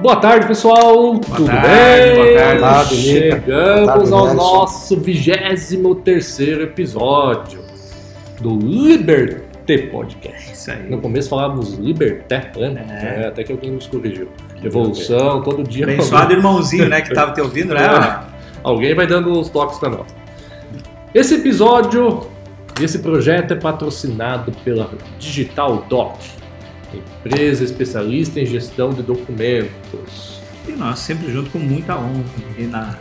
Boa tarde, pessoal. Tudo tarde, bem? boa tarde. Boa. Chegamos Boa tarde, ao Nelson. nosso 23 episódio do Liberté Podcast. Isso aí. No começo falávamos Liberté, lembra? É. É, até que alguém nos corrigiu. Evolução, todo dia. Abençoado irmãozinho, né, que tava te ouvindo, né? Alguém vai dando uns toques pra nós. Esse episódio, esse projeto é patrocinado pela Digital Doc, empresa especialista em gestão de documentos. E nós sempre junto com muita honra e na...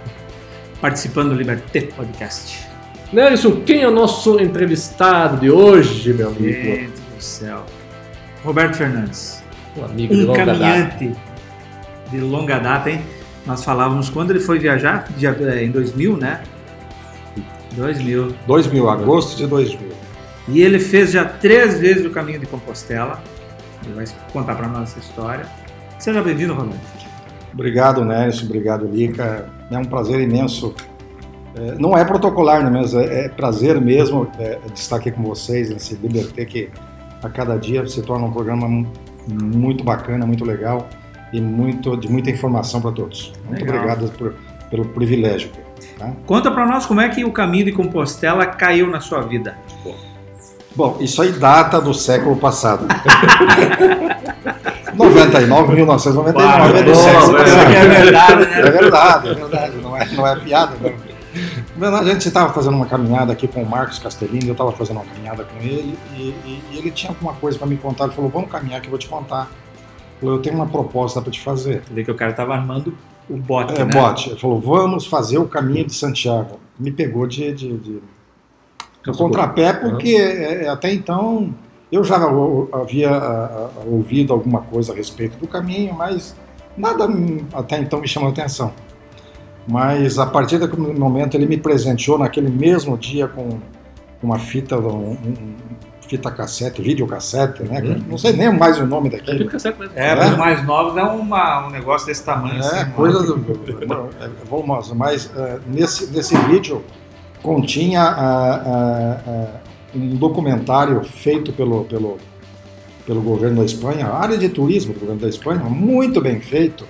participando do Liberté Podcast. Nelson, quem é o nosso entrevistado de hoje, meu amigo? Gente do céu. Roberto Fernandes, Um amigo de um longa data. caminhante de longa data, hein? Nós falávamos quando ele foi viajar, de- em 2000, né? 2000. 2000, agosto de 2000. E ele fez já três vezes o caminho de Compostela. Ele vai contar para nós essa história. Seja bem-vindo, Roberto. Obrigado, Nelson, obrigado, Lica. É um prazer imenso. É, não é protocolar, né, mas é, é prazer mesmo é, de estar aqui com vocês nesse Liberté que a cada dia se torna um programa mu- muito bacana, muito legal e muito de muita informação para todos. Muito Legal. obrigado por- pelo privilégio. Tá? Conta para nós como é que o caminho de Compostela caiu na sua vida. Bom, isso aí data do século passado. 99, 1999 é do século passado. é verdade, né? É verdade, é verdade, não é, não é piada. Não. A gente estava fazendo uma caminhada aqui com o Marcos Castellini, eu estava fazendo uma caminhada com ele e, e- e ele tinha alguma coisa para me contar. Ele falou: Vamos caminhar que eu vou te contar. Eu falei, Eu tenho uma proposta para te fazer. Você vê que o cara tava armando o bote, É, né? bote. Ele falou: Vamos fazer o caminho de Santiago. Me pegou de, de, de contrapé, porque é, até então eu já havia ouvido alguma coisa a respeito do caminho, mas nada até então me chamou a atenção. Mas a partir daquele momento ele me presenteou naquele mesmo dia com uma fita, um, um- fita cassete, videocassete, né? Uhum. Não sei nem mais o nome É, daquilo. mesmo. É, para os mais novos é uma, um negócio desse tamanho. É, assim, coisa do. é, Vamos, mas é, nesse, nesse vídeo continha um documentário feito pelo, pelo, pelo governo da Espanha, a área de turismo do governo da Espanha, muito bem feito,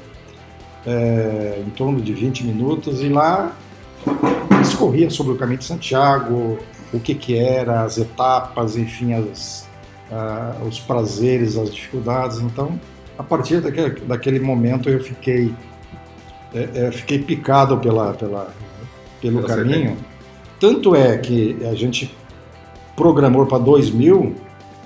é, em torno de 20 minutos, e lá discorria sobre o caminho de Santiago, o que, que era, as etapas, enfim, as, ah, os prazeres, as dificuldades. Então, a partir daquele, daquele momento eu fiquei é, é, fiquei picado pela, pela, pelo caminho. Tanto é que a gente programou para 2000,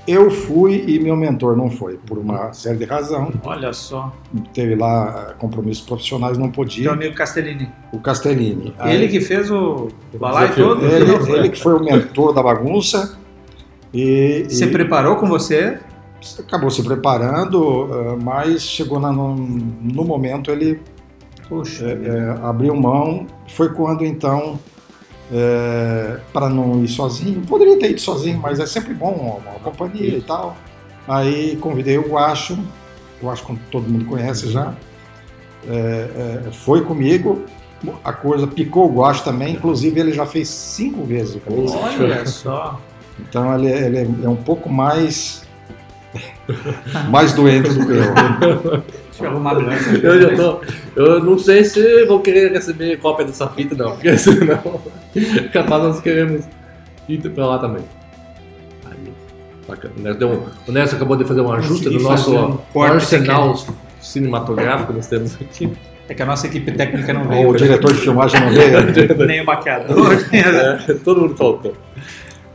eu fui e meu mentor não foi, por uma série de razão. Olha só. Teve lá ah, compromissos profissionais, não Teu podia. amigo Castellini. O Castellini. Aí- Ele que fez o balaio desafio. todo. ele, ele que foi o mentor da bagunça. E, Se e preparou com você? acabou se preparando, ah, mas chegou na- no, no momento ele Puxa. é, é, abriu mão. Foi quando então, para não ir sozinho, poderia ter ido sozinho, mas é sempre bom uma, companhia e tal. Aí convidei o Guacho, o Guacho como todo mundo conhece já, É, é, foi comigo. A coisa picou o Guacho também, inclusive ele já fez cinco vezes o. Olha só. Então ele, é- ele é um pouco mais mais doente do que eu. Deixa eu arrumar a aliança. Eu já tô. Eu não sei se vou querer receber cópia dessa fita, não. Porque senão. capaz nós queremos ir pra lá também. Aí, bacana. O deu um- o Nelson acabou de fazer um ajuste no Consegui nosso fazer um arsenal cinematográfico que nós temos aqui. É que a nossa equipe técnica não O veio. diretor de filmagem não veio. Nem o maquiador. É, todo mundo faltou.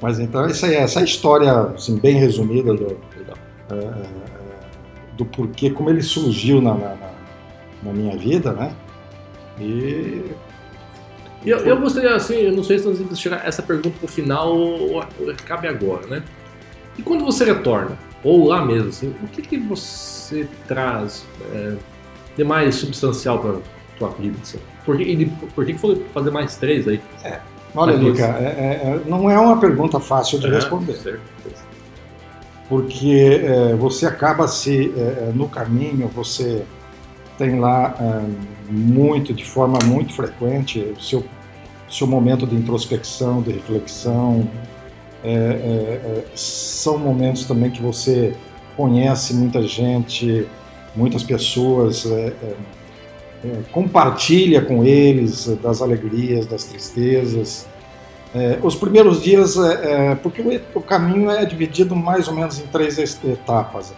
Mas então essa é essa é a história assim, bem resumida do, Legal. é, é, do porquê, como ele surgiu na, na, na- minha vida, né? E E eu, eu gostaria, assim, eu não sei se nós vamos chegar essa pergunta pro final ou, ou cabe agora, né? E quando você retorna, ou lá mesmo, assim, o que, que você traz é, de mais substancial para tua vida? Assim? Por que, por que que foi fazer mais três aí? olha, Mas Lica, é- é- é- não é uma pergunta fácil de responder, Certo. Porque é, você acaba se é, é, no caminho, você tem lá é, muito, de forma muito frequente, o seu, seu momento de introspecção, de reflexão. É, é, são momentos também que você conhece muita gente, muitas pessoas, compartilha com eles das alegrias, das tristezas. É, os primeiros dias, é, porque o, o, caminho é dividido mais ou menos em três etapas.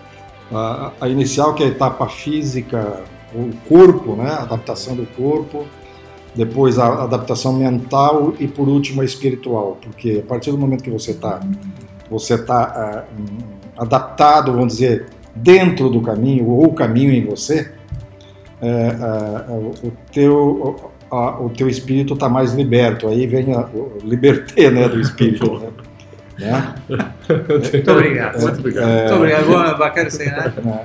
A, a inicial, que é a etapa física, o corpo, né, a adaptação do corpo, depois a adaptação mental e por último a espiritual, porque a partir do momento que você está você tá, uh, adaptado, vamos dizer, dentro do caminho ou o caminho em você, uh, uh, o teu o teu espírito está mais liberto. Aí vem a, o liberté né, do espírito. né? Né? Muito obrigado. Muito obrigado. É, Muito obrigado. Bacana sem nada. É,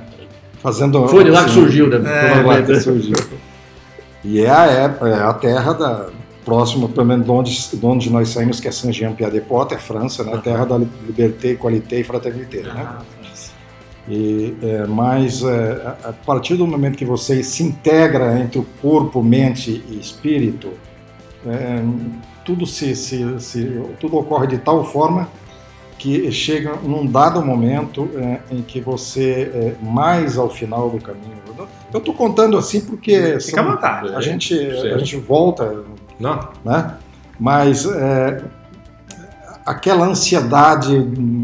fazendo, Foi de lá que surgiu, né? Foi de lá que surgiu. E é a, é a terra da próximo, pelo menos de onde, de onde nós saímos, que é Saint-Jean-Pied-de-Port, é França, né? Terra da liberté, qualité e fraternité, né? E, é, mas é, a partir do momento que você se integra entre o corpo, mente e espírito, é, tudo se, se, se, tudo ocorre de tal forma que chega num dado momento é, em que você, é, mais ao final do caminho, eu estou contando assim porque Fica vontade, a, gente, a gente volta, Não. né? mas é, aquela ansiedade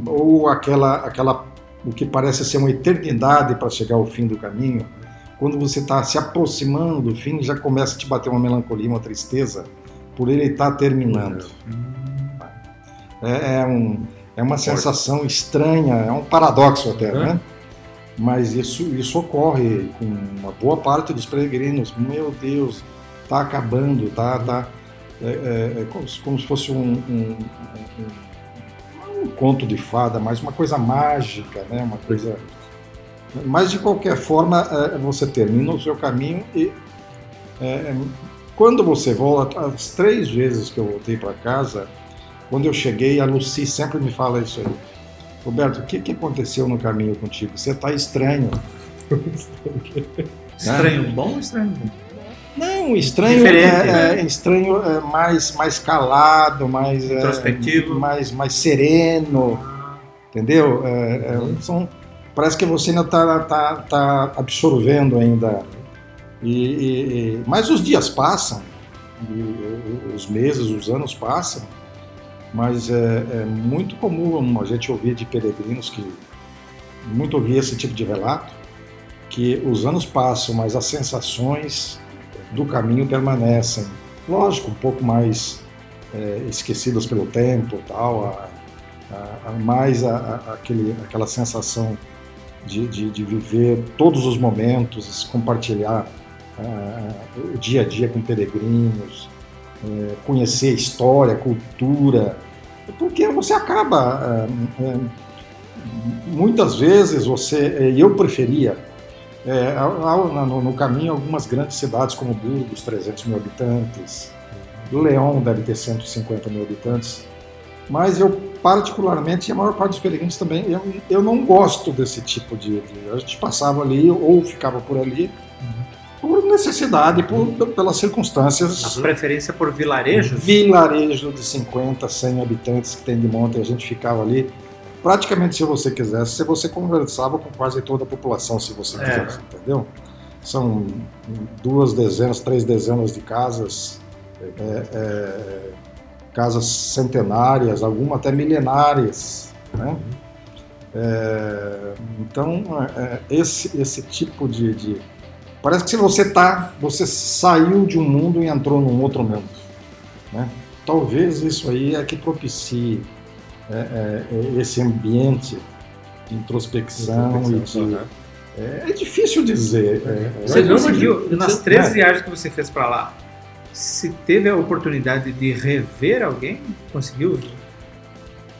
ou aquela, aquela o que parece ser uma eternidade para chegar ao fim do caminho, quando você está se aproximando do fim, já começa a te bater uma melancolia, uma tristeza por ele estar tá terminando. É, é um, é uma sensação estranha, é um paradoxo até, né? Mas isso, isso ocorre com uma boa parte dos peregrinos. Meu Deus, está acabando, tá, tá é, é, é como, como, se fosse um, um, um, um, conto de fada, mas uma coisa mágica, né? Uma coisa. Mas de qualquer forma, é, você termina o seu caminho e é, quando você volta, as três vezes que eu voltei para casa, quando eu cheguei, a Lucy sempre me fala isso aí. Roberto, o que, que aconteceu no caminho contigo? Você está estranho. estranho né? bom ou estranho bom? Não, estranho é, né? é, estranho é mais, mais calado, mais é, introspectivo, é, mais, mais sereno, entendeu? É, é, uhum. são, parece que você ainda está tá, tá absorvendo ainda. E, e, e, mas os dias passam, os meses, os anos passam, mas é, é, muito comum a gente ouvir de peregrinos que muito ouvir esse tipo de relato que os anos passam, mas as sensações do caminho permanecem. Lógico, um pouco mais é, esquecidas pelo tempo, tal, a, a, a mais a, aquele, aquela sensação de, de, de, viver todos os momentos, compartilhar o dia a dia com peregrinos, é, conhecer história, cultura, porque você acaba. É, é, muitas vezes você. Eu preferia. É, no, no, caminho, algumas grandes cidades como Burgos, 300 mil habitantes, Leão deve ter 150 mil habitantes, mas eu, particularmente, e a maior parte dos peregrinos também, eu, eu não gosto desse tipo de, de. A gente passava ali ou ficava por ali por necessidade, por, pelas circunstâncias. A preferência por vilarejos? Vilarejo de 50, 100 habitantes que tem de monte, a gente ficava ali. Praticamente, se você quisesse, se você conversava com quase toda a população, se você é. quisesse, é. entendeu? São duas dezenas, três dezenas de casas, é, é, casas centenárias, algumas até milenárias, né? É, então, é, esse, esse tipo de, de Parece que se você tá, você saiu de um mundo e entrou num outro mundo. Né? Talvez isso aí é que propicie é, é, é esse ambiente de introspecção, e de, né? é, é, difícil dizer. É, é você conseguiu, nas três viagens que você fez para lá, se teve a oportunidade de rever alguém, conseguiu?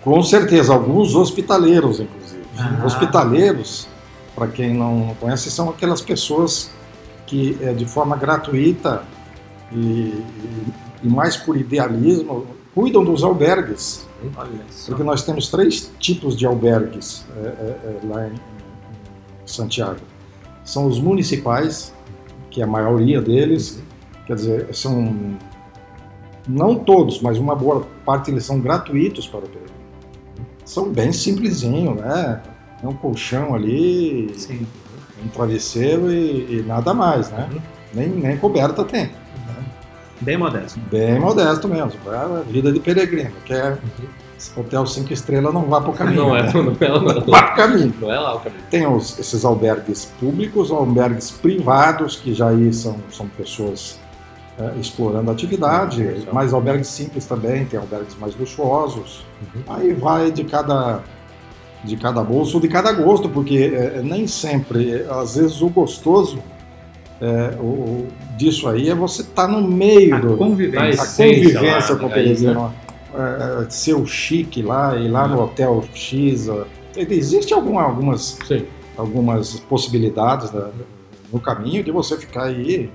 Com certeza, alguns hospitaleiros, inclusive. Ah. Hospitaleiros, para quem não conhece, são aquelas pessoas que é, de forma gratuita e, e, e, mais por idealismo cuidam dos albergues. Porque nós temos três tipos de albergues é, é, é, lá em, Santiago. São os municipais, que é a maioria deles, quer dizer, são não todos, mas uma boa parte eles são gratuitos para o peregrino. São bem simplesinho, né? É um colchão ali. Sim um travesseiro e, e nada mais, né? Uhum. Nem, nem coberta tem. Bem modesto. Bem modesto mesmo. É a vida de peregrino. Quer hotel cinco estrelas, não vá para o caminho. Não é, né? não é, não, Vá não, para o caminho. não é lá o caminho. Tem os- esses albergues públicos, albergues privados, que já aí são, são pessoas é, explorando a atividade, Uhum. mas albergues simples também, tem albergues mais luxuosos. Uhum. Aí vai de cada, de cada bolso, de cada gosto, porque é, nem sempre, é, às vezes o gostoso é, o, o- disso aí é você estar no meio A do, convivência. a convivência lá, com o né? É isso, peregrino. É, é, ser o chique lá, ir lá no hotel X. ó. Existem alguma, algumas Sim. algumas possibilidades né, no caminho de você ficar aí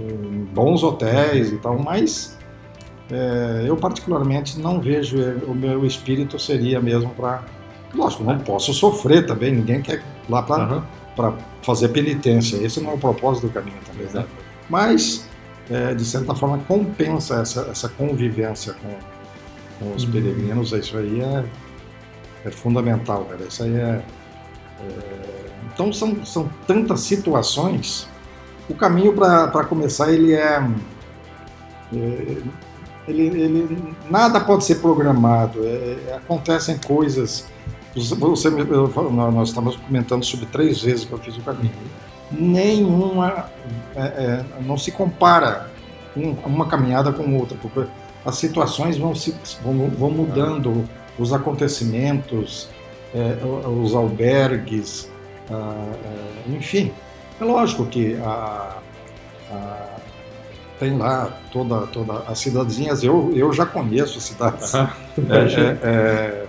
em bons hotéis e tal, mas é, eu particularmente não vejo é, o meu espírito seria mesmo para lógico não posso sofrer também ninguém quer ir lá para Aham. fazer penitência esse não é o propósito do caminho também né? Mas é, de certa forma compensa essa, essa convivência com, com os Uhum. peregrinos isso aí é, é fundamental cara. isso aí é, é, então são, são tantas situações o caminho para começar ele é, é, ele, ele nada pode ser programado é, acontecem coisas você, nós estamos comentando sobre três vezes que eu fiz o caminho nenhuma é, é, não se compara um- uma caminhada com outra, porque as situações vão, se, vão, vão mudando, os acontecimentos, é, os albergues, ah, ah, enfim. É lógico que a- a- tem lá toda, toda as cidadezinhas, eu, eu já conheço as cidades. É, é, é,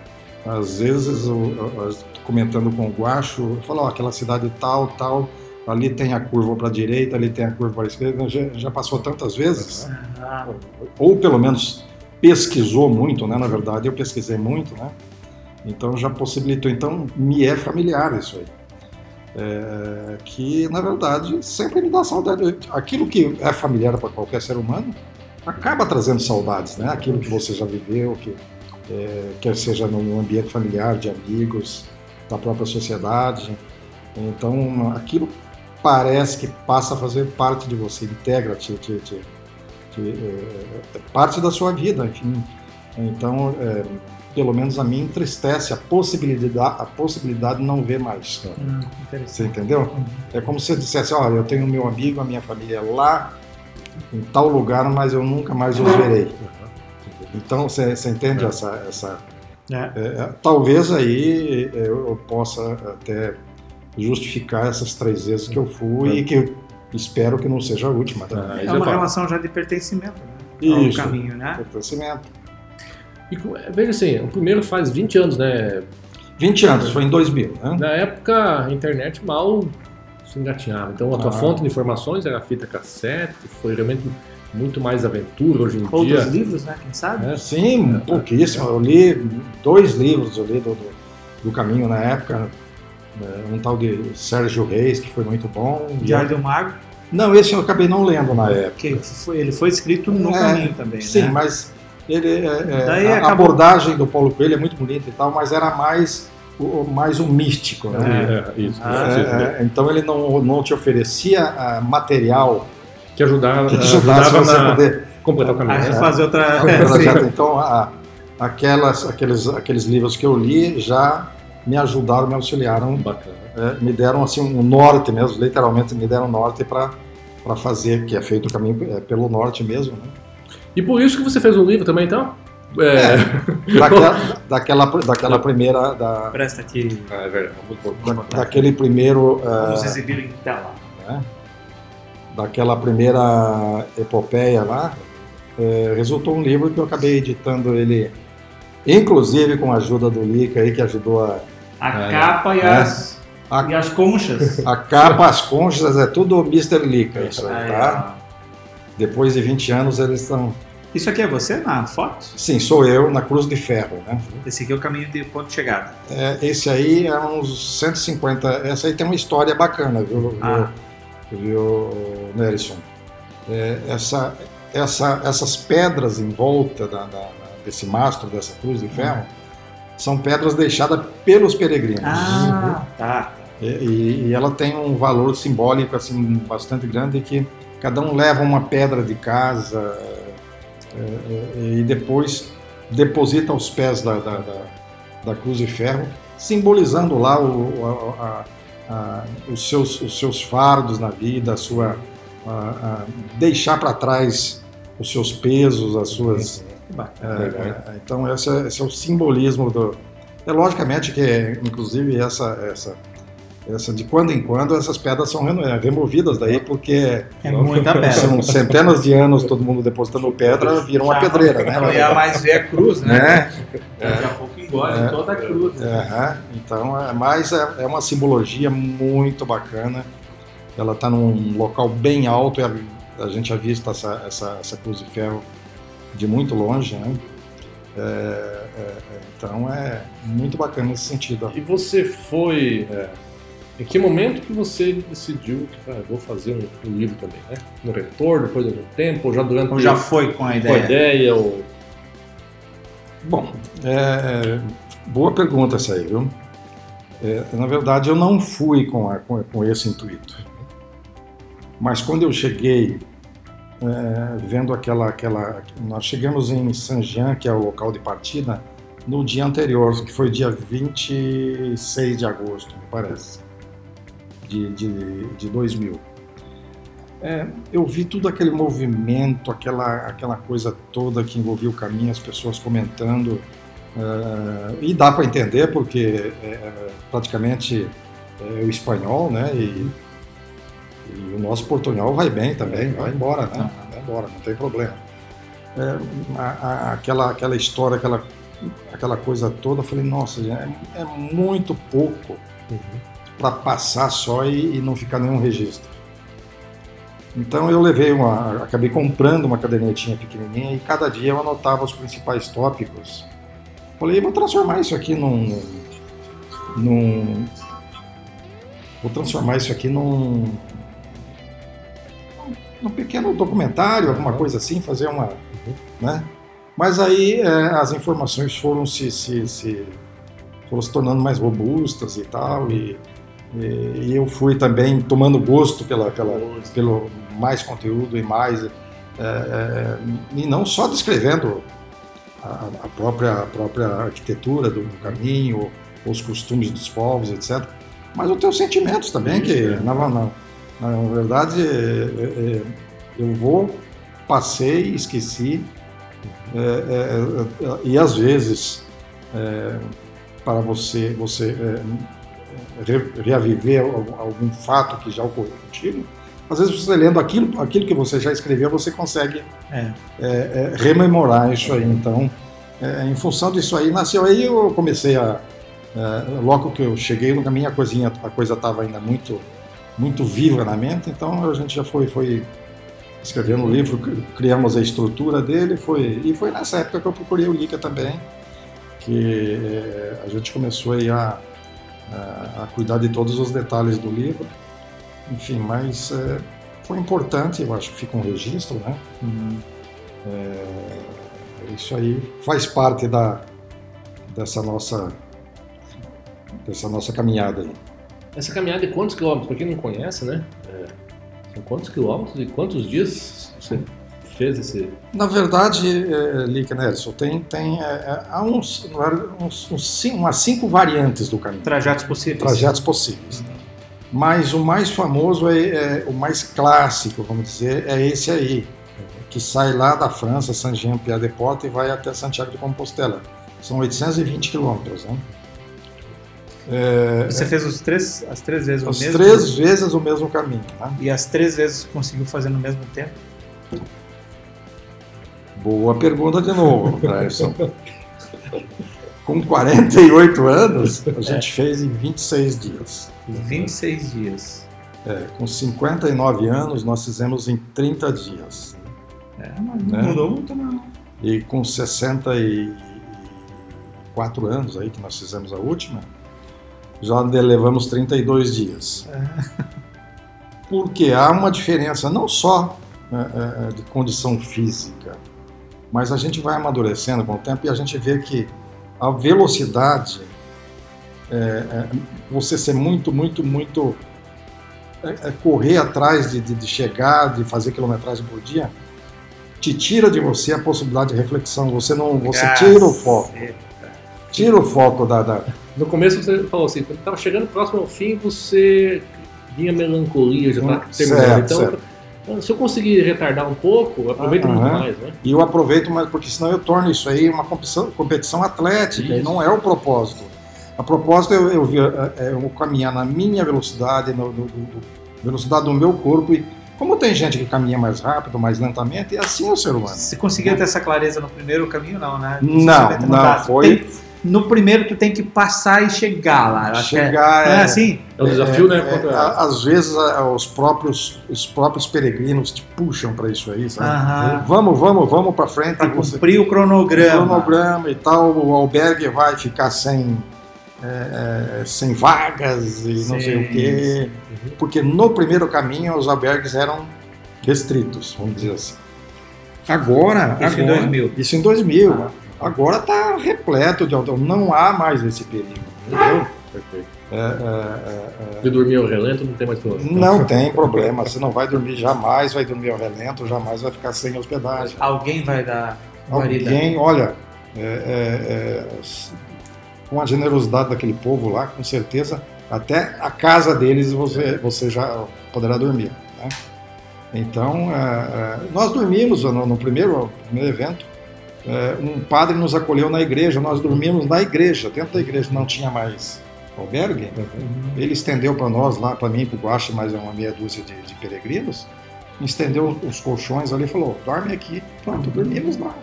às vezes, eu, eu- comentando com o Guacho, eu falo, aquela cidade tal, tal, ali tem a curva para a direita, ali tem a curva para a esquerda, já, já passou tantas vezes, Ah, ou pelo menos pesquisou muito, né? Na verdade, eu pesquisei muito, né? Então já possibilitou, então me é familiar isso aí. É, que na verdade sempre me dá saudade. Aquilo que é familiar para qualquer ser humano acaba trazendo saudades, né? Aquilo que você já viveu, que é, quer seja no ambiente familiar, de amigos, da própria sociedade. Então aquilo parece que passa a fazer parte de você, integra, te, te, te, é, é parte da sua vida, enfim. Então, é, pelo menos a mim entristece a possibilidade, a possibilidade de não ver mais. hum. Você entendeu? É como se dissesse, olha, eu tenho meu amigo, a minha família lá, em tal lugar, mas eu nunca mais os verei. Então, você, entende essa... essa É. é, é, talvez aí eu, eu possa até justificar essas três vezes que eu fui e que eu espero que não seja a última. Tá? Ah, É uma falo. relação já de pertencimento né? ao Isso. caminho, né? Pertencimento. E, veja assim, o primeiro faz 20 anos, né? 20 anos, foi em 2000, né? Na época, a internet mal se engatinhava. Então, a tua Ah. fonte de informações era a fita cassete, foi realmente muito mais aventura hoje em Outros dia. livros, né? Quem sabe? né? Sim, pouquíssimo. Eu li dois livros eu li do, do, do caminho na época. né, Um tal de Sérgio Reis, que foi muito bom. Diário do Mago, Não, esse eu acabei não lendo na época. que foi, ele foi escrito no É, caminho também, Sim, né? mas ele, é, é, Daí a acabou- abordagem do Paulo Coelho é muito bonita e tal, mas era mais mais um místico, né? É, isso. Ah, É, é, então ele não, não te oferecia ah, material que ajudava, que ajudava você a na poder completar o A caminho. fazer outra. Pelo É, sim. projeto. Então, a- aquelas, aqueles, aqueles livros que eu li já me ajudaram, me auxiliaram, Bacana. é, me deram assim um norte mesmo, literalmente me deram norte para para fazer, que é feito o caminho é, pelo norte mesmo, né? E por isso que você fez um livro também, então? É. Daquela, daquela, daquela primeira, da, Presta aqui. Ah, é verdade. Daquele primeiro, Vamos é, exibir em tela. né? Daquela primeira epopeia lá, é, resultou um livro que eu acabei editando ele, inclusive com a ajuda do Lica aí, que ajudou a, A É. capa e, É. as, A- e as conchas. A capa, as conchas, é tudo Mr. Lica, isso aí, tá? Depois de 20 anos eles estão. Isso aqui é você na foto? Sim, sou eu na Cruz de Ferro, né? Esse aqui é o caminho de ponto de chegada. É, esse aí é uns 150. Essa aí tem uma história bacana, viu, Ah. viu, viu Nelson? É, essa, essa, essas pedras em volta da- da- desse mastro, dessa Cruz de Ferro, são pedras deixadas pelos peregrinos. Ah, tá. E, e, e ela tem um valor simbólico assim bastante grande que cada um leva uma pedra de casa é, é, e depois deposita aos pés da, da, da, da cruz de ferro, simbolizando lá o, a, a, os, seus, os seus fardos na vida, a sua, a, deixar para trás os seus pesos, as suas. É, é, então, esse é, esse é, o simbolismo do. É logicamente que, inclusive, essa, essa essa, de quando em quando essas pedras são removidas daí, porque é muita pedra. são centenas de anos todo mundo depositando pedra, vira uma pedreira, né? Não ia mais ver a cruz, né? É. Daqui a pouco engole é. toda a cruz. Né? É. Então, é, mas é, é, uma simbologia muito bacana. Ela está num local bem alto, e a, a gente já vista essa, essa, essa cruz de ferro de muito longe, né? É, é, é, então é muito bacana nesse sentido. E você foi é, em que momento que você decidiu que ah, vou fazer um, um, livro também, né? No retorno, depois de algum tempo, ou já durante... Ou já foi com a ideia? Com a ideia, ou... Bom, é, é, boa pergunta essa aí, viu? É, na verdade, eu não fui com, a, com, com, esse intuito. Mas quando eu cheguei, é, vendo aquela, aquela... Nós chegamos em Saint-Jean, que é o local de partida, no dia anterior, que foi dia 26 de agosto, me parece de, de, de 2000. É, eu vi tudo aquele movimento, aquela, aquela coisa toda que envolvia o caminho, as pessoas comentando, é, e dá para entender porque é, é praticamente é o espanhol, né? E, e, o nosso portunhol vai bem também, vai embora, né? Vai embora, não tem problema. É, a, a, aquela, aquela história, aquela, aquela coisa toda, eu falei, nossa, é, é muito pouco. Uhum para passar só e, e, não ficar nenhum registro. Então eu levei uma, acabei comprando uma cadernetinha pequenininha e cada dia eu anotava os principais tópicos. Falei, vou transformar isso aqui num, num vou transformar isso aqui num num pequeno documentário, alguma coisa assim, fazer uma, né? Mas aí é, as informações foram se, se, se foram se tornando mais robustas e tal e e, eu fui também tomando gosto pela, pela, pelo mais conteúdo e mais. É, é, e não só descrevendo a, a, própria, a própria arquitetura do, do, caminho, os costumes dos povos, etc. Mas os teus sentimentos também, que na, na, na verdade é, é, eu vou, passei, esqueci, é, é, e às vezes para você, você reaviver algum fato que já ocorreu contigo, às vezes você lendo aquilo, aquilo que você já escreveu, você consegue é. É, é, rememorar isso aí. Então, é, em função disso aí, nasceu aí, eu comecei a. É, logo que eu cheguei a, coisinha, a coisa estava ainda muito, muito viva na mente, então a gente já foi, foi escrevendo o livro, criamos a estrutura dele, foi, e foi nessa época que eu procurei o Lica também, que a gente começou aí a a, cuidar de todos os detalhes do livro. Enfim, mas é, foi importante, eu acho que fica um registro, né? Uhum. É, isso aí faz parte da, dessa nossa dessa nossa caminhada aí. Essa caminhada de quantos quilômetros? Para quem não conhece, né? É, são quantos quilômetros e quantos dias você fez esse. Na verdade, é, Lick Nelson, tem, tem é, é há uns, uns, uns, umas cinco variantes do caminho. Trajetos possíveis. Trajetos possíveis. Mas o mais famoso, é, é, o mais clássico, vamos dizer, é esse aí, que sai lá da França, Saint-Jean-Pied-de-Port e vai até Santiago de Compostela. São 820 quilômetros, né? É, Você fez os três, as três vezes o mesmo? As três vezes o mesmo caminho. Né? E as três vezes conseguiu fazer no mesmo tempo? Boa pergunta de novo, Clayson. Com 48 anos, a gente é. fez em 26 dias. 26 dias. É, com 59 anos, nós fizemos em 30 dias. É, mas não né? mudou muito, não. E com 64 anos aí, que nós fizemos a última, já levamos 32 dias. É. Porque há uma diferença não só né, é, é, de condição física, mas a gente vai amadurecendo com o tempo e a gente vê que a velocidade é, é, você ser muito, muito, muito. é, é, correr atrás de, de, de chegar, de fazer quilometragem por dia, te tira de você a possibilidade de reflexão. Você não, você tira o foco, tira o foco da, da No começo você falou assim, quando estava chegando próximo ao fim, você vinha melancolia, já estava Hum, terminando. certo, então, certo. se eu conseguir retardar um pouco, aproveita muito Aham. mais, né? E eu aproveito, mas porque senão eu torno isso aí uma competição, competição atlética, e Isso. não é o propósito. A propósito é eu, eu, vi- é- é eu caminhar na minha velocidade, no- velocidade do meu corpo. E como tem gente que caminha mais rápido, mais lentamente, é assim é o ser humano. Você conseguiu ter essa clareza no primeiro caminho, não, né? Não, não, dá. foi- Tem- no primeiro tu tem que passar e chegar lá. Eu é- Chegar não é é- assim? É um desafio, né? É, a- às vezes a- os próprios, os próprios peregrinos te puxam para isso aí, sabe? Aham. Vamos, vamos, vamos para frente. Pra você- cumprir o cronograma. cronograma e tal, o albergue vai ficar sem, é, é, sem vagas e não sei Sim, o quê. Uhum. Porque no primeiro caminho os albergues eram restritos, vamos dizer assim. Agora. Isso em agora- 2000. Isso em 2000. Agora está repleto de auto. Não há mais esse perigo. Entendeu? Perfeito. É, é, é, é. De dormir ao relento não tem mais problema. Não tem problema, você não vai dormir jamais, vai dormir ao relento, jamais vai ficar sem hospedagem. Alguém vai dar guarida. Alguém, olha, é, com a generosidade daquele povo lá, com certeza, até a casa deles você, você já poderá dormir. né? Então, é, é, nós dormimos no, no primeiro, primeiro evento, é, um padre nos acolheu na igreja, nós dormimos na igreja, dentro da igreja não tinha mais albergue, ele estendeu para nós lá, para mim, para o mais uma meia dúzia de, de peregrinos, estendeu os colchões ali e falou, dorme aqui, pronto, dormimos lá.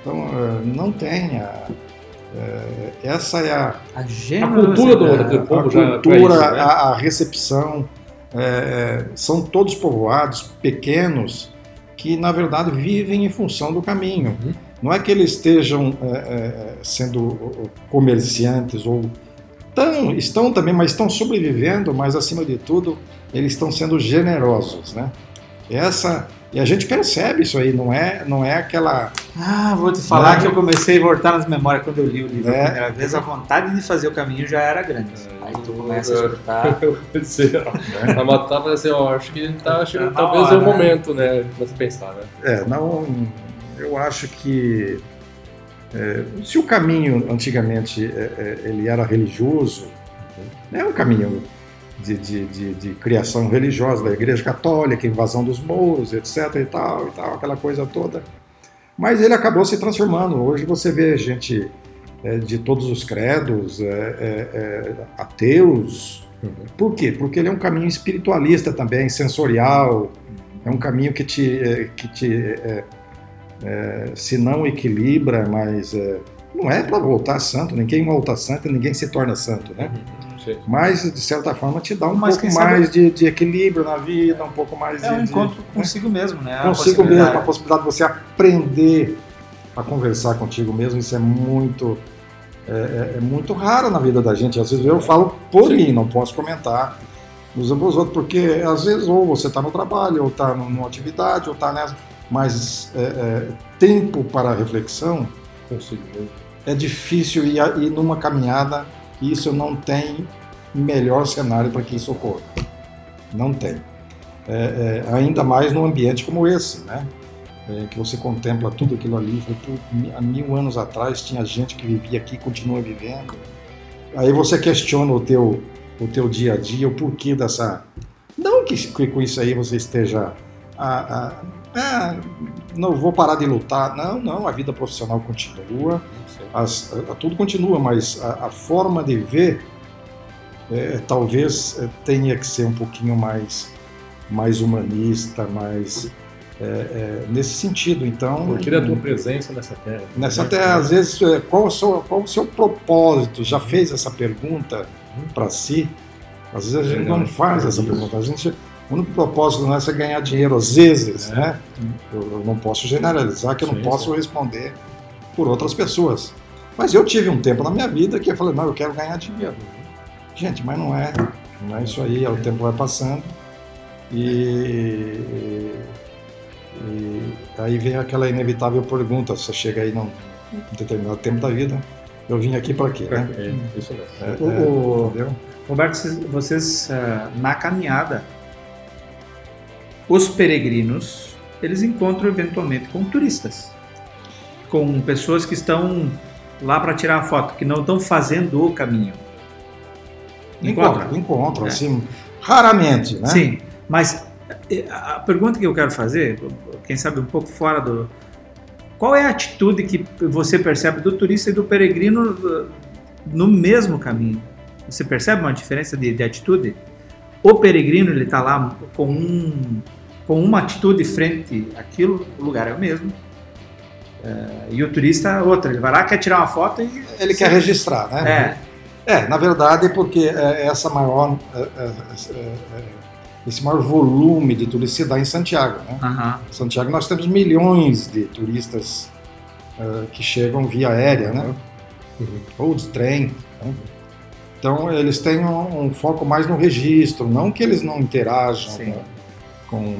Então, eh, não tem eh, essa é a, A, A cultura do, daquele povo a já cultura, pra isso, né? a, a recepção, eh, são todos povoados pequenos que, na verdade, vivem em função do caminho. Uhum. Não é que eles estejam eh, sendo comerciantes ou tão, estão também, mas estão sobrevivendo, mas acima de tudo eles estão sendo generosos, né? Essa e a gente percebe isso aí, não é, não é aquela Ah, vou te falar Não. que eu comecei a voltar nas memórias quando eu li o livro É. a primeira vez. A vontade de fazer o caminho já era grande. É, Aí tu eu- começa a eu- escutar. A tava assim, ó, acho que tá, Tá talvez hora, é o né? momento, né? Pra se pensar, né? É, não. Eu acho que é, se o caminho antigamente é, é, ele era religioso, é um caminho de, de, de, de criação religiosa da Igreja Católica, invasão dos mouros, etc. e tal, e tal, aquela coisa toda. Mas ele acabou se transformando. Hoje você vê gente é, de todos os credos, é, é, é, ateus. Por quê? Porque ele é um caminho espiritualista também, sensorial. É um caminho que te, é, que te é, se não equilibra, mas não é para voltar santo. Ninguém volta santo, ninguém se torna santo, né? Sim. Mas de certa forma te dá um Mas pouco quem sabe- mais de, de equilíbrio na vida, um pouco mais É de, um de- encontro consigo mesmo, né? Consigo mesmo, a possibilidade de você aprender a conversar contigo mesmo, isso é muito é, é- é muito raro na vida da gente. Às vezes eu falo por Sim. mim, não posso comentar nos outros, porque às vezes ou você está no trabalho, ou está numa atividade, ou está nessa, mas é, é, tempo para reflexão Consigo é difícil e, a- e numa caminhada isso não tem melhor cenário para que isso ocorra. Não tem. É, é, ainda mais num ambiente como esse, né? É, que você contempla tudo aquilo ali. Fala, "Pô, mi- há mil anos atrás tinha gente que vivia aqui continua vivendo. Aí você questiona o teu, o teu dia a dia, o porquê dessa. Não que, que com isso aí você esteja. ah, ah, ah, não vou parar de lutar. Não, não, a vida profissional continua as- a- tudo continua, mas a, a forma de ver é, talvez é, tenha que ser um pouquinho mais, mais humanista, mais é, é, nesse sentido. Então, Porque da tua presença nessa terra. nessa até às vezes é, qual o seu, qual o seu propósito? Já fez essa pergunta para si? Às vezes a gente não faz essa pergunta. A gente, o único propósito não é você ganhar dinheiro, às vezes, né? Eu, eu não posso generalizar, que eu não Sim, posso responder por outras pessoas. Mas eu tive um tempo na minha vida que eu falei, não, eu quero ganhar dinheiro. Gente, mas não é. Não é isso aí, o tempo vai passando. E, e aí vem aquela inevitável pergunta, você chega aí num determinado tempo da vida, eu vim aqui para quê? Né? É, isso mesmo. É, O- o- entendeu? Roberto, vocês, vocês, ah, na caminhada, os peregrinos, eles encontram eventualmente com turistas, com pessoas que estão lá para tirar a foto, que não estão fazendo o caminho. Encontra? Encontro, encontro, É. assim, raramente, né? Sim, mas eh, a pergunta que eu quero fazer, quem sabe um pouco fora do. Qual é a atitude que você percebe do turista e do peregrino eh, no mesmo caminho? Você percebe uma diferença de, de atitude? O peregrino ele está lá com, um, com uma atitude frente àquilo, o lugar é o mesmo. Eh, e o turista outra, ele vai lá, quer tirar uma foto e. Ele quer registrar, né? É, É, na verdade, porque é, essa maior, é, é, é, é, esse maior volume de turistas se dá em Santiago. Né? Em Santiago nós temos milhões de turistas é, que chegam via aérea, né? Uhum. ou de trem. né? Então eles têm um, um foco mais no registro, não que eles não interajam né, com,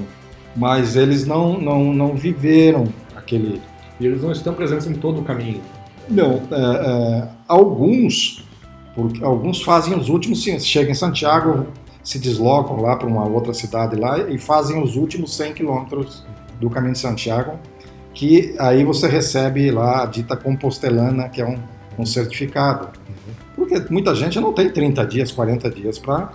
mas eles não, não, não viveram aquele E eles não estão presentes em todo o caminho. Não, é, é, alguns, porque alguns fazem os últimos, sim, chegam em Santiago, se deslocam lá para uma outra cidade lá e fazem os últimos 100 quilômetros do caminho de Santiago, que aí você recebe lá a dita compostelana, que é um, um certificado. Porque muita gente não tem 30 dias, 40 dias para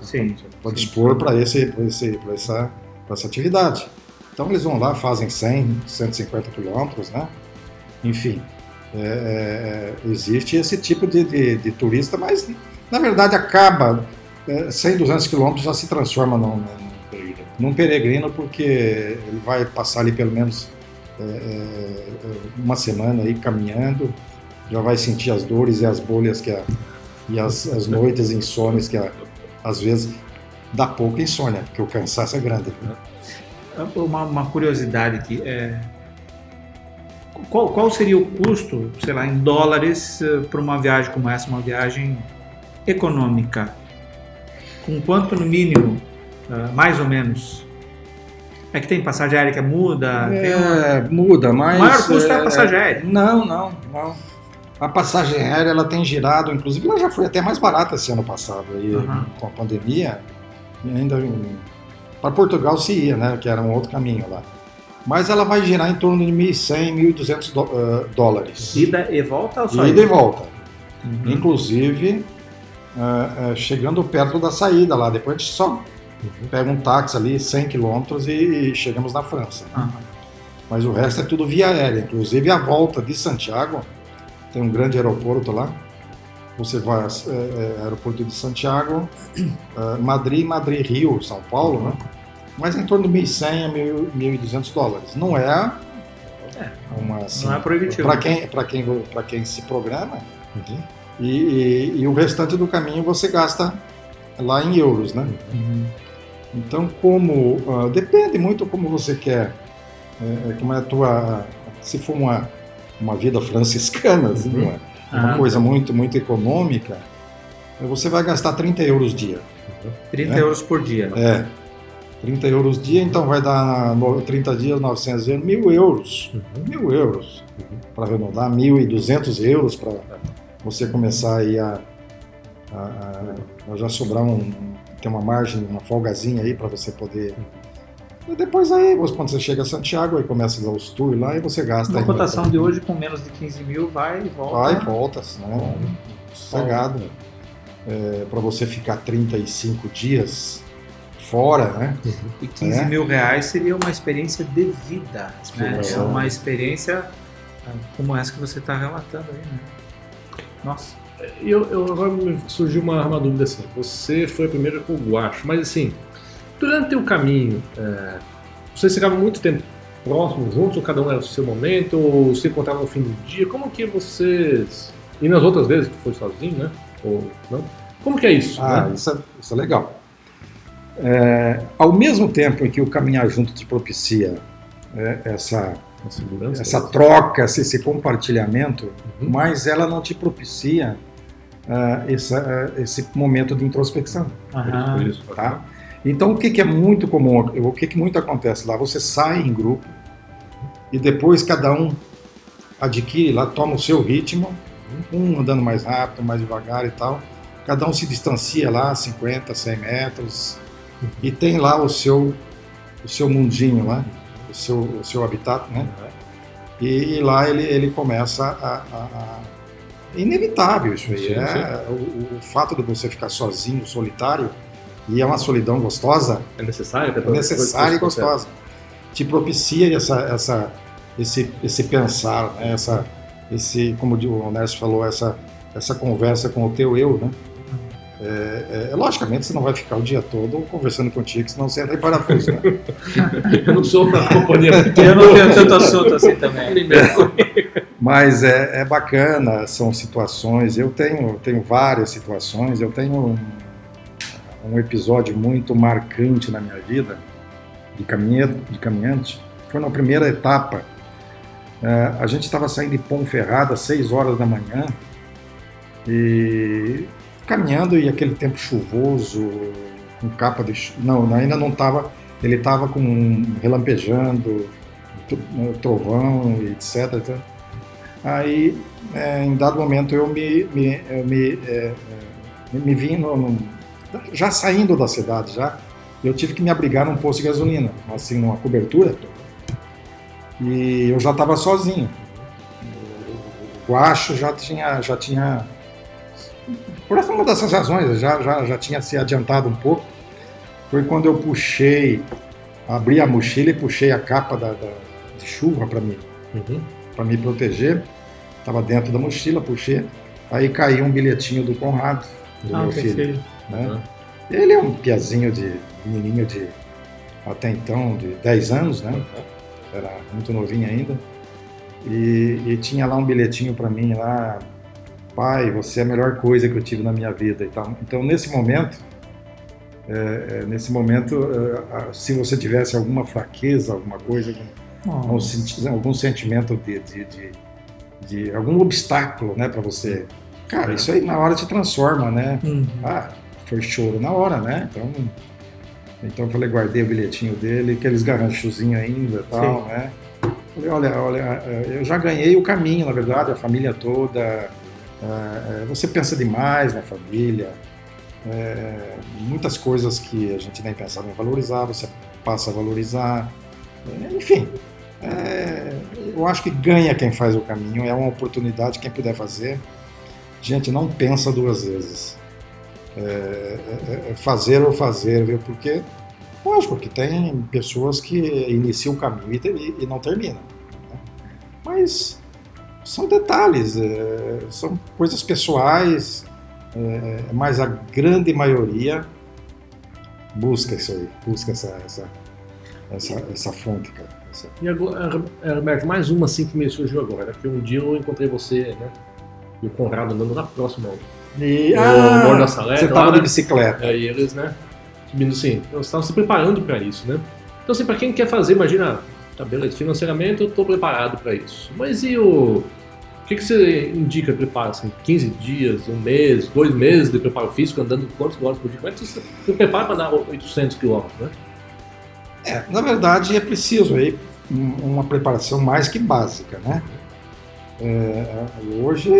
dispor para esse, pra esse, pra essa, pra essa atividade. Então eles vão lá, fazem 100, 150 quilômetros, né? Enfim, é, é, existe esse tipo de, de, de turista, mas na verdade acaba, é, 100, 200 quilômetros já se transforma num, num, num peregrino, porque ele vai passar ali pelo menos é, é, uma semana aí caminhando, já vai sentir as dores e as bolhas que a, e as, as noites insônias que às vezes dá pouca insônia, porque o cansaço é grande. Uma, uma curiosidade aqui. É... Qual, qual seria o custo, sei lá, em dólares, para uma viagem como essa, uma viagem econômica? Com quanto no mínimo, ah, mais ou menos? É que tem passagem aérea que muda? uma- É, muda, mas. O maior custo é a passagem aérea. Não, não, não. A passagem aérea ela tem girado, inclusive ela já foi até mais barata esse ano passado, aí, Aham. com a pandemia. E ainda para Portugal se ia, né? Que era um outro caminho lá. Mas ela vai girar em torno de 1.100, 1.200 dó- ah, dólares. Ida e volta ou só Ida e volta. Uhum. Inclusive, ah, ah, chegando perto da saída lá. Depois a gente só pega um táxi ali, 100 quilômetros e chegamos na França. Aham. Mas o resto é tudo via aérea. Inclusive a volta de Santiago, tem um grande aeroporto lá. Você vai é, é, aeroporto de Santiago, ah, Madrid, Madrid, Rio, São Paulo, né? Mas em torno de 1.100 a 1.200 dólares. Não é uma assim, Não é proibitivo. para quem para quem para quem se programa. E, e- e o restante do caminho você gasta lá em euros, né? Uhum. Então, como ah, depende muito como você quer, é, é, como é a tua, se for uma uma vida franciscana, assim, Uhum. uma, uma Ah, coisa muito muito econômica, você vai gastar 30 euros dia. 30 né? euros por dia. É, 30 euros dia, então vai dar no- 30 dias, 900 euros, mil euros, Uhum. mil euros para arredondar, 1.200 euros para você começar aí a, a- a- a já sobrar um, ter uma margem, uma folgazinha aí para você poder. E depois aí, você- quando você chega a Santiago, aí começa a os tours lá e você gasta. Uma aí, cotação de hoje com menos de 15 mil vai e volta. Vai e volta, né? Sossegado. para você ficar 35 dias fora, né? E 15 É. mil reais seria uma experiência de vida. Né? É uma experiência ah, como essa que você está relatando aí, né? Nossa. Eu, eu- agora me surgiu uma, uma dúvida assim. Você foi a primeira com o guacho, mas assim, durante o caminho, é, vocês ficavam muito tempo próximos juntos, ou cada um era o seu momento, ou se encontravam no fim do dia? Como que vocês. E nas outras vezes que foi sozinho, né? Ou não? Como que é isso? Ah, né? isso, é, isso é legal. É, ao mesmo tempo em que o caminhar junto te propicia é, essa, essa troca, esse, compartilhamento, Uhum. mas ela não te propicia ah, essa, ah, esse momento de introspecção. Aham. Tá? Então, o que, que é muito comum, o que, que muito acontece lá? Você sai em grupo e depois cada um adquire lá, toma o seu ritmo Um andando mais rápido, mais devagar e tal. Cada um se distancia lá 50, 100 metros e tem lá o seu o seu mundinho lá, o seu, o seu habitat, né? E, e lá ele, ele começa a, a, a... inevitável isso aí. Sim, é, sim. O, o fato de você ficar sozinho, solitário, e é uma solidão gostosa, É necessário? é necessária e gostosa. Te propicia essa, essa, esse, esse pensar, né? essa, esse, como o Nércio falou, essa, essa conversa com o teu eu, né? É, é, logicamente você não vai ficar o dia todo conversando contigo, senão você entra em parafuso, né? Eu não sou da companhia. Eu não tenho tanto assunto assim também. Mas é, é bacana, são situações. Eu tenho, tenho várias situações. Eu tenho um, episódio muito marcante na minha vida de, caminhante, de caminhante. Foi na primeira etapa. É, a gente estava saindo de Ponferrada às 6 horas da manhã e caminhando e aquele tempo chuvoso, com capa de não, ainda não estava. Ele estava com relampejando, tro- trovão, etc. etc. Aí, é, em dado momento, eu me, me, eu me, é, é, me vi no- já saindo da cidade, já. Eu tive que me abrigar num posto de gasolina, assim, numa cobertura. E eu já estava sozinho. O Guacho já tinha, já tinha, por uma dessas razões, já, já, já tinha se adiantado um pouco. Foi quando eu puxei, abri a mochila e puxei a capa da, da- de chuva para mim Uhum. para me proteger. Estava dentro da mochila, puxei. Aí caiu um bilhetinho do Conrado, do Ah, meu filho. filho. Né? Uhum. Ele é um piazinho de menininho de até então de 10 anos, né? Era muito novinho ainda. E, e tinha lá um bilhetinho para mim lá, pai, você é a melhor coisa que eu tive na minha vida e tal. Então nesse momento, é, é, nesse momento, é, se você tivesse alguma fraqueza, alguma coisa, algum, algum, senti- algum sentimento de, de, de, de algum obstáculo, né, para você, cara, isso aí na hora te transforma, né? Uhum. Ah, foi choro na hora, né? Então, então eu falei, guardei o bilhetinho dele, aqueles garranchozinhos ainda e tal, né? Falei, olha, olha, eh, eu já ganhei o caminho, na verdade, a família toda. eh, eh, Você pensa demais na família. muitas coisas que a gente nem pensava em valorizar, você passa a valorizar. Enfim, eu acho que ganha quem faz o caminho, é uma oportunidade, quem puder fazer. Gente, não pensa duas vezes é, é, é fazer ou fazer, viu? Porque, lógico, que tem pessoas que iniciam o caminho e, e não terminam. né? Mas são detalhes, é, são coisas pessoais, é, mas a grande maioria busca isso aí, busca essa, essa, essa, essa fonte, cara. E agora, Herberto, mais uma assim que me surgiu agora. Que um dia eu encontrei você, né? E o Conrado andando lá próximo ao E, O ah, Morro da Salete, você estava né? de bicicleta. Aí eles, né? Assim, eles estavam se preparando para isso, né? Então, assim, para quem quer fazer, imagina, tá beleza, financeiramente eu estou preparado para isso. Mas e o. O que, que você indica preparo? Assim, 15 dias, um mês, dois meses de preparo físico, andando quantos quilômetros por dia? Como é que você se prepara para dar 800 quilômetros, né? É, na verdade, é preciso aí um- uma preparação mais que básica, né? É, hoje,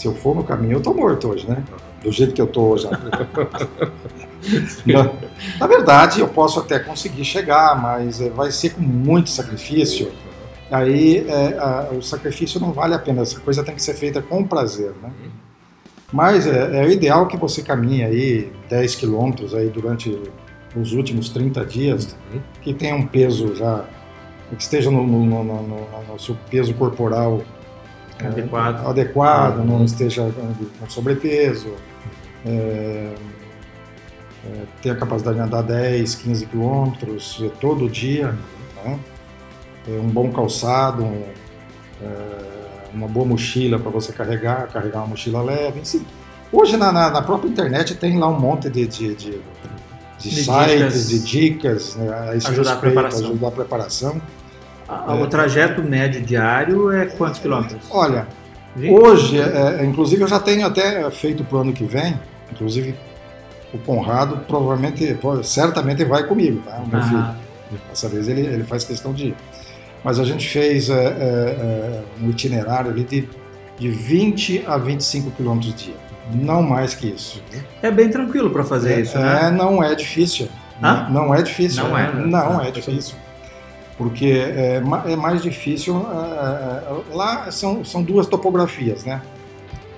se eu for no caminho, eu tô morto hoje, né? Do jeito que eu tô hoje. na, na verdade, eu posso até conseguir chegar, mas é, vai ser com muito sacrifício. Aí é, a- o sacrifício não vale a pena. Essa coisa tem que ser feita com prazer, né? Mas é, é o ideal que você caminhe aí 10 quilômetros aí durante os últimos 30 dias, que tenha um peso já, que esteja no, no- no- no- seu peso corporal Adequado. adequado, não esteja com sobrepeso, é, é, ter a capacidade de andar 10, 15 quilômetros é, todo dia, né? É, um bom calçado, um, é, uma boa mochila para você carregar, carregar uma mochila leve, enfim. Hoje na, na- na própria internet tem lá um monte de, de, de, de sites, dicas. de dicas né, a Ajudar a preparação. ajudar a preparação. Ah, O trajeto médio diário é quantos quilômetros? Olha, Vinte? Hoje, é, é, inclusive, eu já tenho até feito para o ano que vem, inclusive o Conrado provavelmente, certamente vai comigo, tá? O meu filho. Ah, Dessa vez ele, ele faz questão de ir. Mas a gente fez é, é, é, um itinerário ali de de 20 a 25 quilômetros dia. Não mais que isso. É bem tranquilo para fazer é, isso, né? É, não é difícil. Hã? Não é difícil. Não é, né? Não é difícil. Porque é, é mais difícil. é, é, lá são, são duas topografias, né?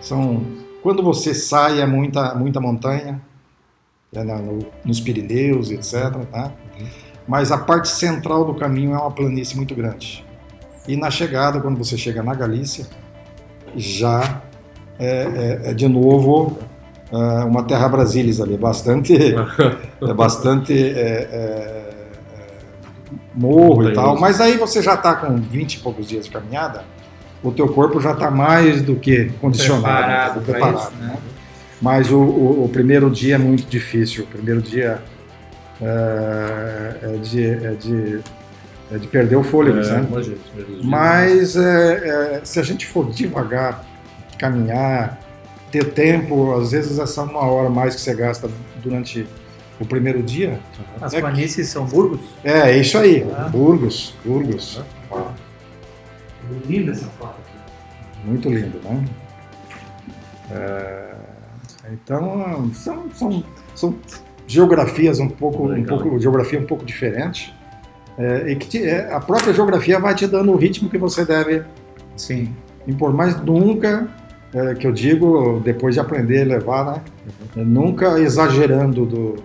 São quando você sai é muita muita montanha, é na- no- nos Pirineus, etc. Tá? Mas a parte central do caminho é uma planície muito grande. E na chegada, quando você chega na Galícia, já é, é- é de novo uma terra brasilis ali, bastante é bastante é, é, é, morro e tal, mas aí você já está com 20 e poucos dias de caminhada, o teu corpo já está mais do que condicionado, Preparado preparado, isso, né? né? Mas o, o- o primeiro dia é muito difícil, o primeiro dia é, é de, é, de, é de perder o fôlego, É, primeiros dias. Mas é, é, se a gente for devagar, caminhar, ter tempo, às vezes essa uma hora mais que você gasta durante o primeiro dia, As É que- planícies são Burgos? é, é isso aí. Ah. Burgos, Burgos. Linda essa foto aqui. Muito lindo, né? É, então, são, são, são geografias um pouco, um pouco geografia um pouco diferente. é, e que te- é, a própria geografia vai te dando o ritmo que você deve Sim. impor, mas nunca, é, que eu digo, depois de aprender a levar, né? Uhum. Nunca exagerando do.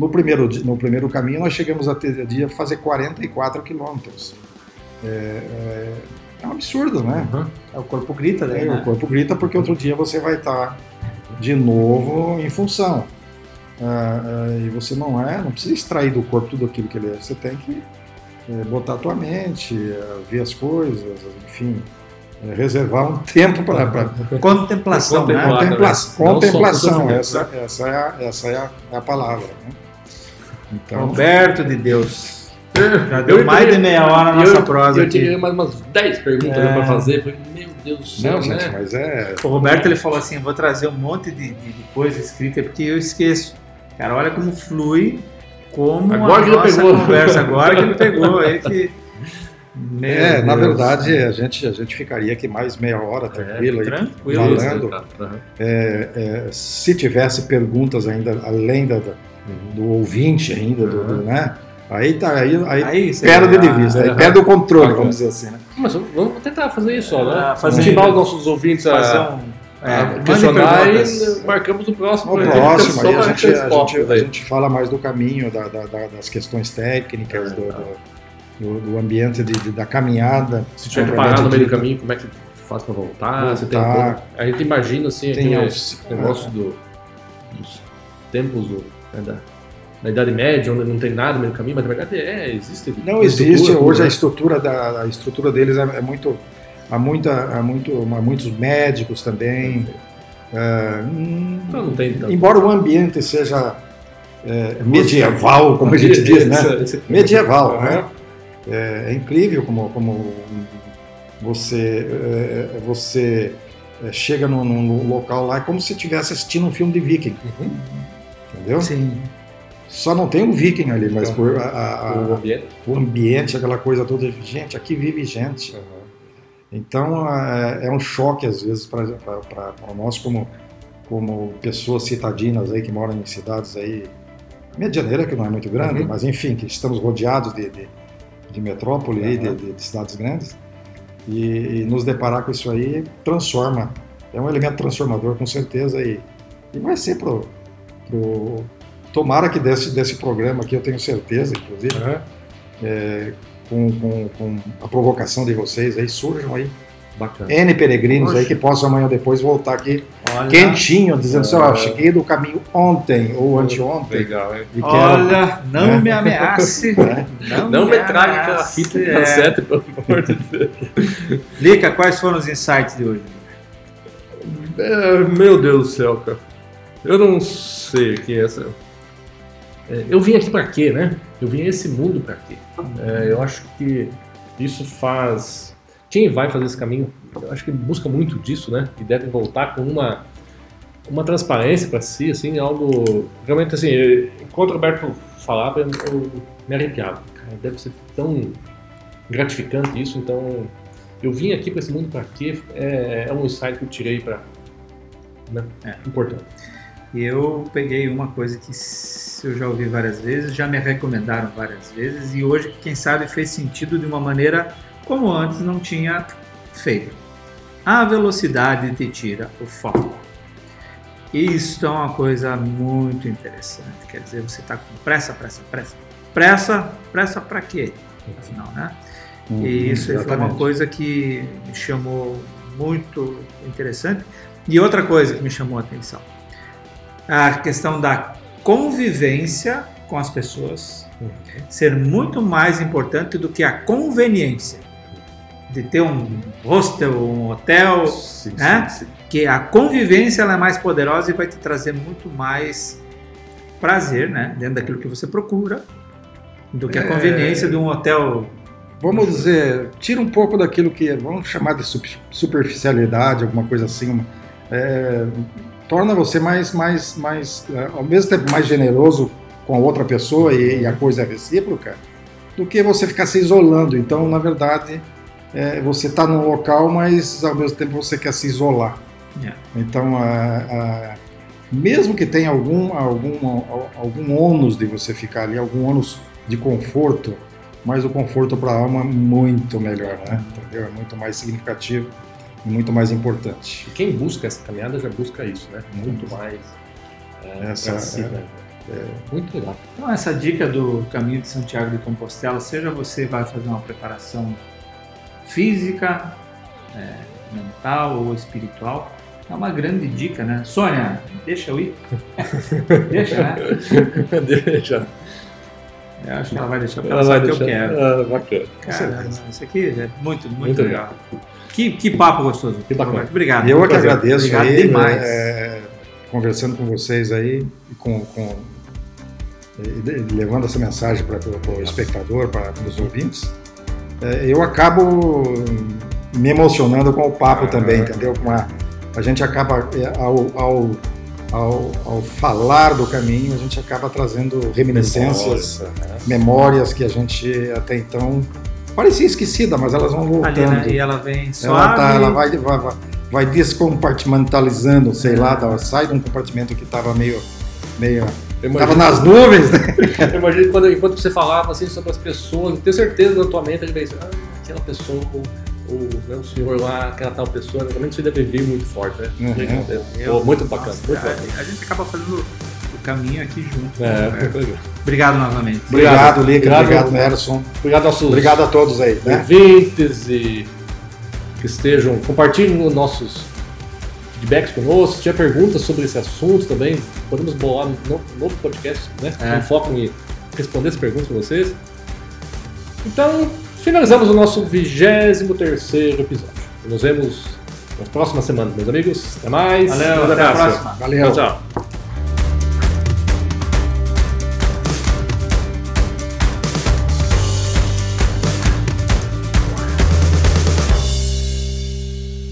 No primeiro, no primeiro caminho, nós chegamos a ter dia fazer 44 quilômetros. É, é, é um absurdo, né? Uhum. É, O corpo grita daí, É, né? O corpo grita porque outro dia você vai estar de novo em função. Ah, ah, e você não é, não precisa extrair do corpo tudo aquilo que ele é. Você tem que eh, botar a tua mente, eh, ver as coisas, enfim, reservar um tempo para Contemplação, né? Contemplação. né? Contemplação sofrimento, essa, essa, é a, essa é a, é a palavra. né? Então, Roberto de Deus. Já Eu deu mais teria- de meia hora a eu- nossa prosa Eu aqui. tinha mais umas 10 perguntas É. para fazer. Eu Falei, meu Deus do céu, não, gente, né? mas é. O Roberto ele falou assim: eu vou trazer um monte de, de- de coisa escrita porque eu esqueço. Cara, olha como flui, como Agora a que ele nossa pegou. conversa. Agora que ele pegou. Ele que... Meu É, na Deus. verdade, a gente, a gente ficaria aqui mais meia hora tranquilo. aí, tranquilo. falando. Uhum. É, é, se tivesse perguntas ainda além da- do ouvinte ainda, do, do, né? Aí tá, aí, aí, Aí, perde de vista, aí perde o controle, vamos dizer assim, né? Mas vamos tentar fazer isso, ó, né? Ah, fazer- os nossos ouvintes a, fazer um. É, questionar e marcamos o próximo. Né? próximo, Só aí a gente, a, gente, a gente fala mais do caminho, da- da- da- das questões técnicas, do, do, do- do ambiente de, de- da caminhada. Se tiver que parar no meio do caminho, como é que faz pra voltar? Você tem Voltar. algum- a gente imagina assim, Tem aquele os- negócio do- dos tempos do, né, da, da Idade Média, onde não tem nada no meio do caminho, mas na verdade é, existe. Não existe, hoje a né? estrutura, da, a estrutura deles é, é muito. Há, muita, há, muito, há muitos médicos também. É, Então não tem tanto. embora o ambiente seja é, medieval, como a gente diz, né? Medieval, Aham. né? É, é incrível como, como você, é, você é, chega num, num local lá, é como se estivesse assistindo um filme de viking, Uhum. Entendeu? Sim. Só não tem um viking ali, mas por, a- a- a- O ambiente. o ambiente, aquela coisa toda, gente, aqui vive gente. Então é, é um choque às vezes para nós como, como pessoas citadinas aí que moram em cidades aí medianeira que não é muito grande, Uhum. mas enfim que estamos rodeados de, de, de metrópole, aí, de, Uhum. de- de cidades grandes e, e nos deparar com isso aí transforma, é um elemento transformador com certeza e, e vai ser pro, pro tomara que desse desse programa aqui eu tenho certeza inclusive é, com, com, com a provocação de vocês aí, surjam aí Bacana. N peregrinos aí Oxe. que possam amanhã ou depois voltar aqui Olha, quentinho, dizendo assim, ó, É. cheguei do caminho ontem ou anteontem Legal, hein? quero... olha, não né? me ameace. né? Não me traga aquela fita É. cassete, pelo amor de Deus. Lica, quais foram os insights de hoje? É, meu Deus do céu, cara. Eu não sei aqui essa. É, eu vim aqui pra quê, né? Eu vim a esse mundo pra quê? É, eu acho que isso faz. Quem vai fazer esse caminho, eu acho que busca muito disso, né? E deve voltar com uma uma transparência pra si, assim, algo realmente assim. eu- Enquanto o Roberto falava, eu, eu me arrepiava. Cara, deve ser tão gratificante isso, então eu vim aqui para esse mundo para quê? É, é, um insight que eu tirei para. Né? É. Importante. E eu peguei uma coisa que eu já ouvi várias vezes, já me recomendaram várias vezes, e hoje, quem sabe, fez sentido de uma maneira como antes não tinha feito. A velocidade te tira o foco. Isso é uma coisa muito interessante. Quer dizer, você está com pressa, pressa, pressa. Pressa, pressa para quê? Afinal, né? Hum, e isso exatamente. foi uma coisa que me chamou muito interessante. E outra coisa que me chamou a atenção a questão da convivência com as pessoas uhum. ser muito mais importante do que a conveniência de ter um hostel, um hotel, sim, né? Sim, sim. Que a convivência é mais poderosa e vai te trazer muito mais prazer, né? Dentro daquilo que você procura, do que a é. conveniência de um hotel. Vamos dizer, tira um pouco daquilo que vamos chamar de superficialidade, alguma coisa assim. Uma, é, torna você mais, mais, mais, é, ao mesmo tempo mais generoso com a outra pessoa e, e a coisa é recíproca, do que você ficar se isolando. Então, na verdade, é, você está num local, mas ao mesmo tempo você quer se isolar. Yeah. Então, a, a, mesmo que tenha algum, algum, algum ônus de você ficar ali, algum ônus de conforto, mas o conforto para a alma é muito melhor, né? Entendeu? É muito mais significativo muito mais importante. E quem busca essa caminhada já busca isso, né? Muito mais é, essa, si, é, né? é, muito legal. Então essa dica do caminho de Santiago de Compostela, seja você vai fazer uma preparação física, é, mental ou espiritual, é uma grande dica, né? Sônia, deixa eu ir. deixa, né? deixa. Eu acho que ela vai deixar para ela vai deixar. que eu quero. Ah, bacana. Cara, isso aqui é muito, muito, muito legal. legal. Que, que papo gostoso. Que bacana. Obrigado. Eu é que agradeço Obrigado aí, demais. É, conversando com vocês aí, com, com levando essa mensagem para o espectador, para os ouvintes, é, eu acabo me emocionando com o papo também, entendeu? Com a, a gente acaba, é, ao, ao, ao, ao, falar do caminho, a gente acaba trazendo reminiscências, Memória, né? memórias que a gente até então parecia esquecida, mas elas vão voltando. Ali, né? E ela vem suave. Ela, tá, ela vai, vai, vai descompartimentalizando, sei lá, ela sai de um compartimento que estava meio, meio Estava nas nuvens, né? Eu imagino quando, enquanto você falava assim sobre as pessoas, tenho certeza na tua mente, a gente pensa, ah, aquela pessoa, o, né, o senhor lá, aquela tal pessoa, realmente isso deve vir muito forte, né? Uhum. muito bacana. Muito a, bacana. a gente acaba fazendo caminho aqui junto. É, né? Obrigado novamente. Obrigado, Liga. Obrigado, obrigado Nerson. Obrigado, obrigado a todos aí. Né? Ouvintes e que estejam. Compartilhem os nossos feedbacks conosco. Se tiver perguntas sobre esse assunto também, podemos bolar um novo podcast, né? É. Com foco em responder as perguntas para vocês. Então, finalizamos o nosso 23 episódio. Nos vemos na próxima semana, meus amigos. Até mais. Valeu, até a próxima. Valeu. Tchau, tchau.